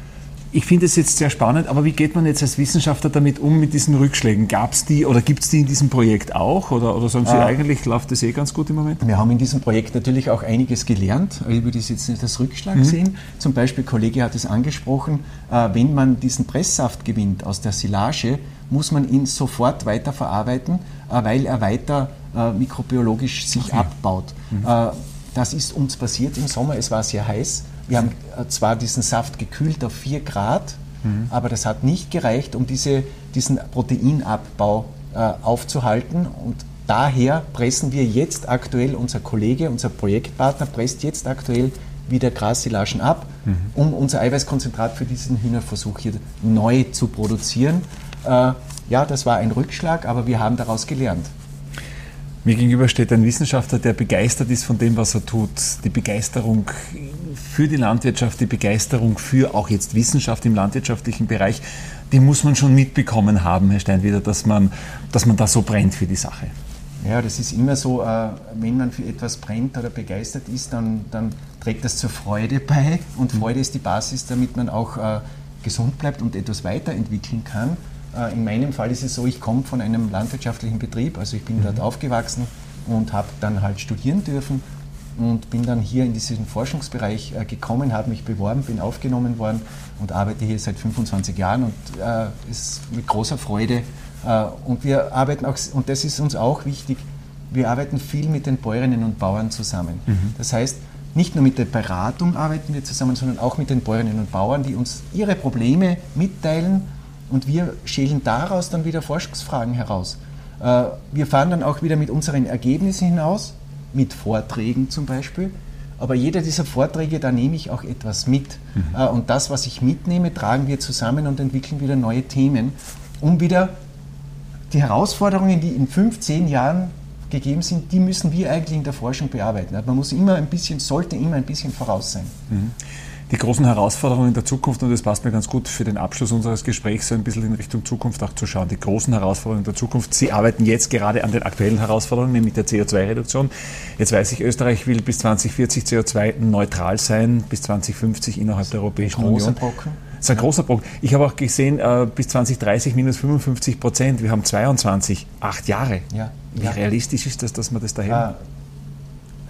[SPEAKER 3] Ich finde es jetzt sehr spannend, aber wie geht man jetzt als Wissenschaftler damit um, mit diesen Rückschlägen? Gab es die oder gibt es die in diesem Projekt auch? Oder, oder sagen Sie, äh, eigentlich läuft das eh ganz gut im Moment?
[SPEAKER 2] Wir haben in diesem Projekt natürlich auch einiges gelernt. Ich würde das jetzt nicht als Rückschlag mhm. sehen. Zum Beispiel, Kollege hat es angesprochen, äh, wenn man diesen Presssaft gewinnt aus der Silage, muss man ihn sofort weiterverarbeiten, äh, weil er weiter äh, mikrobiologisch sich okay. abbaut. Mhm. Äh, das ist uns passiert im Sommer, es war sehr heiß wir haben äh, zwar diesen Saft gekühlt auf 4 Grad, mhm. aber das hat nicht gereicht, um diese, diesen Proteinabbau äh, aufzuhalten. Und daher pressen wir jetzt aktuell, unser Kollege, unser Projektpartner presst jetzt aktuell wieder Grassilagen ab, mhm. um unser Eiweißkonzentrat für diesen Hühnerversuch hier neu zu produzieren. Äh, ja, das war ein Rückschlag, aber wir haben daraus gelernt.
[SPEAKER 3] Mir gegenüber steht ein Wissenschaftler, der begeistert ist von dem, was er tut. Die Begeisterung für die Landwirtschaft, die Begeisterung für auch jetzt Wissenschaft im landwirtschaftlichen Bereich, die muss man schon mitbekommen haben, Herr Steinwieder, dass man, dass man da so brennt für die Sache.
[SPEAKER 2] Ja, das ist immer so, äh, wenn man für etwas brennt oder begeistert ist, dann, dann trägt das zur Freude bei. Und mhm. Freude ist die Basis, damit man auch äh, gesund bleibt und etwas weiterentwickeln kann. Äh, in meinem Fall ist es so, ich komme von einem landwirtschaftlichen Betrieb, also ich bin mhm. dort aufgewachsen und habe dann halt studieren dürfen und bin dann hier in diesen Forschungsbereich äh, gekommen, habe mich beworben, bin aufgenommen worden und arbeite hier seit 25 Jahren und äh, ist mit großer Freude. Äh, und wir arbeiten auch, und das ist uns auch wichtig, wir arbeiten viel mit den Bäuerinnen und Bauern zusammen. Mhm. Das heißt, nicht nur mit der Beratung arbeiten wir zusammen, sondern auch mit den Bäuerinnen und Bauern, die uns ihre Probleme mitteilen und wir schälen daraus dann wieder Forschungsfragen heraus. Äh, wir fahren dann auch wieder mit unseren Ergebnissen hinaus, mit Vorträgen zum Beispiel. Aber jeder dieser Vorträge, da nehme ich auch etwas mit. Mhm. Äh, und das, was ich mitnehme, tragen wir zusammen und entwickeln wieder neue Themen, um wieder die Herausforderungen, die in fünf, zehn Jahren gegeben sind, die müssen wir eigentlich in der Forschung bearbeiten. Man muss immer ein bisschen, sollte immer ein bisschen voraus sein. Mhm
[SPEAKER 3] die großen Herausforderungen der Zukunft, und das passt mir ganz gut für den Abschluss unseres Gesprächs, so ein bisschen in Richtung Zukunft auch zu schauen. Die großen Herausforderungen der Zukunft. Sie arbeiten jetzt gerade an den aktuellen Herausforderungen, nämlich der CO2-Reduktion. Jetzt weiß ich, Österreich will bis 2040 CO2-neutral sein, bis 2050 innerhalb der Europäischen Union. Brocken. Das ist ein großer Brocken. Ich habe auch gesehen, äh, bis 2030 minus 55 Prozent. Wir haben 22, acht Jahre. Ja. Wie ja. realistisch ist das, dass man das dahin? Ja,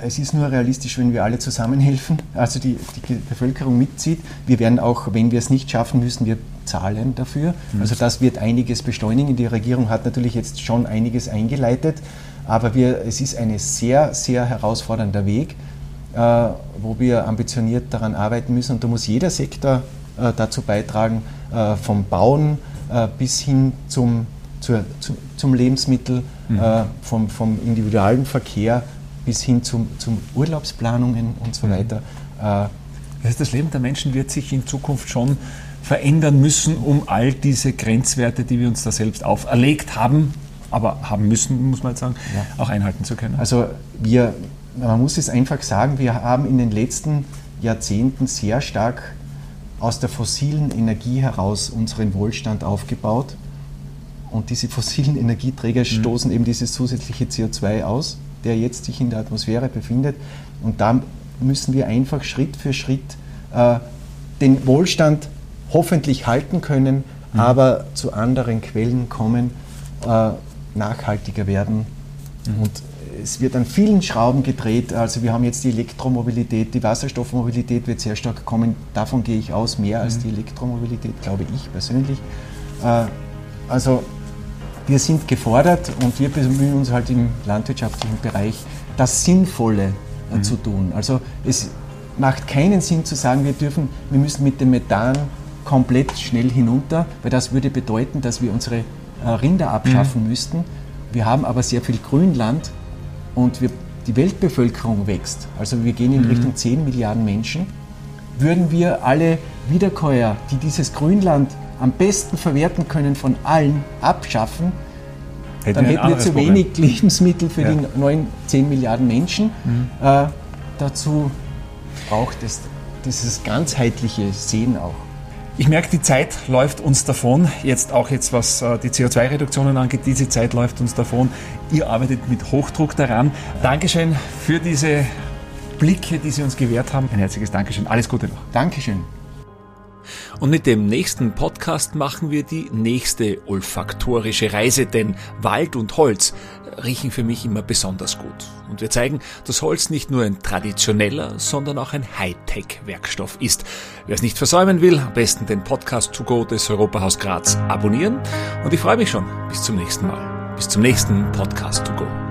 [SPEAKER 2] es ist nur realistisch, wenn wir alle zusammenhelfen, also die, die Bevölkerung mitzieht. Wir werden auch, wenn wir es nicht schaffen, müssen wir zahlen dafür. Mhm. Also das wird einiges beschleunigen. Die Regierung hat natürlich jetzt schon einiges eingeleitet, aber wir, es ist ein sehr, sehr herausfordernder Weg, äh, wo wir ambitioniert daran arbeiten müssen. Und da muss jeder Sektor äh, dazu beitragen, äh, vom Bauen äh, bis hin zum, zur, zu, zum Lebensmittel, mhm. Äh, vom, vom individualen Verkehr bis hin zum, zum Urlaubsplanungen und so mhm. weiter.
[SPEAKER 3] Äh, das heißt, das Leben der Menschen wird sich in Zukunft schon verändern müssen, um all diese Grenzwerte, die wir uns da selbst auferlegt haben, aber haben müssen, muss man jetzt sagen, ja. auch einhalten zu können.
[SPEAKER 2] Also wir, man muss es einfach sagen, wir haben in den letzten Jahrzehnten sehr stark aus der fossilen Energie heraus unseren Wohlstand aufgebaut. Und diese fossilen Energieträger mhm. stoßen eben dieses zusätzliche CO2 aus der jetzt sich in der Atmosphäre befindet. Und da müssen wir einfach Schritt für Schritt äh, den Wohlstand hoffentlich halten können, mhm. aber zu anderen Quellen kommen, äh, nachhaltiger werden. Mhm. Und es wird an vielen Schrauben gedreht. Also wir haben jetzt die Elektromobilität, die Wasserstoffmobilität wird sehr stark kommen. Davon gehe ich aus, mehr als mhm. die Elektromobilität, glaube ich persönlich. Äh, also wir sind gefordert und wir bemühen uns halt im landwirtschaftlichen Bereich, das Sinnvolle äh, mhm. zu tun. Also es macht keinen Sinn zu sagen, wir dürfen, wir müssen mit dem Methan komplett schnell hinunter, weil das würde bedeuten, dass wir unsere äh, Rinder abschaffen mhm. müssten. Wir haben aber sehr viel Grünland und wir, die Weltbevölkerung wächst. Also wir gehen in mhm. Richtung 10 Milliarden Menschen. Würden wir alle Wiederkäuer, die dieses Grünland am besten verwerten können von allen, abschaffen, hätten dann hätten wir zu Problem. wenig Lebensmittel für ja. die 9, 10 Milliarden Menschen. Mhm. Äh, dazu braucht es dieses ganzheitliche Sehen auch.
[SPEAKER 3] Ich merke, die Zeit läuft uns davon. Jetzt auch jetzt, was äh, die CO2-Reduktionen angeht, diese Zeit läuft uns davon. Ihr arbeitet mit Hochdruck daran. Dankeschön für diese Blicke, die Sie uns gewährt haben. Ein herzliches Dankeschön. Alles Gute noch.
[SPEAKER 2] Dankeschön.
[SPEAKER 3] Und mit dem nächsten Podcast machen wir die nächste olfaktorische Reise, denn Wald und Holz riechen für mich immer besonders gut. Und wir zeigen, dass Holz nicht nur ein traditioneller, sondern auch ein Hightech-Werkstoff ist. Wer es nicht versäumen will, am besten den Podcast To Go des Europahaus Graz abonnieren. Und ich freue mich schon. Bis zum nächsten Mal. Bis zum nächsten Podcast To Go.